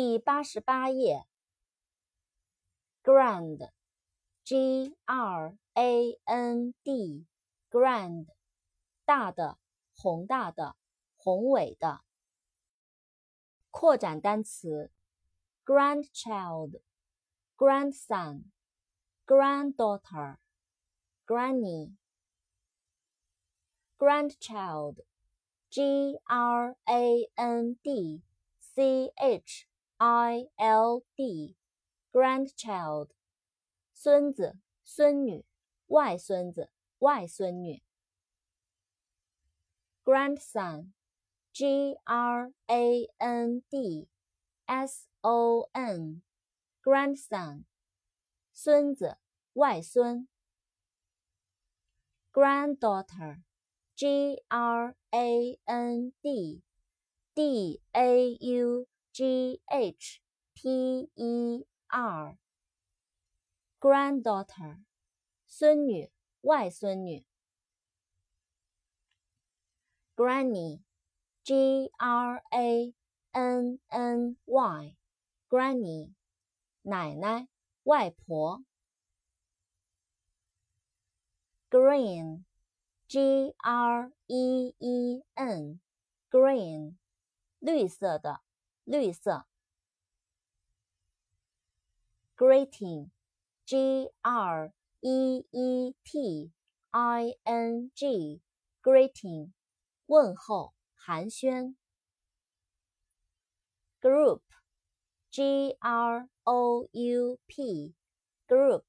第八十八页。Grand，G R A N D，Grand，大的，宏大的，宏伟的。扩展单词：grandchild，grandson，granddaughter，granny。grandchild，G R A N D C H I L D，grandchild，孙子、孙女、外孙子、外孙女。grandson，G R A N D S O N，grandson，孙子、外孙。granddaughter。G R A N D D A U G H T E R，granddaughter，孙女、外孙女。Granny，G R A N N Y，granny，奶奶、外婆。Green。G R E E N，green，绿色的，绿色。Greeting，G R E E T I N G，greeting，问候，寒暄。Group，G R O U P，group，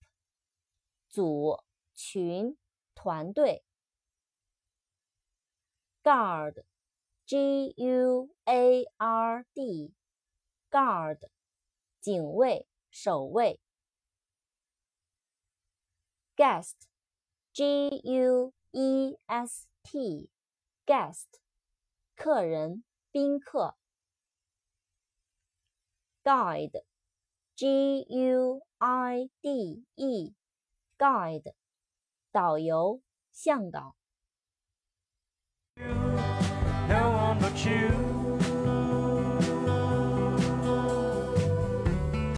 组，群，团队。Guard, G U A R D, guard, 警卫、守卫。Guest, G U E S T, guest, 客人、宾客。Guide, G U I D E, guide, 导游、向导。You.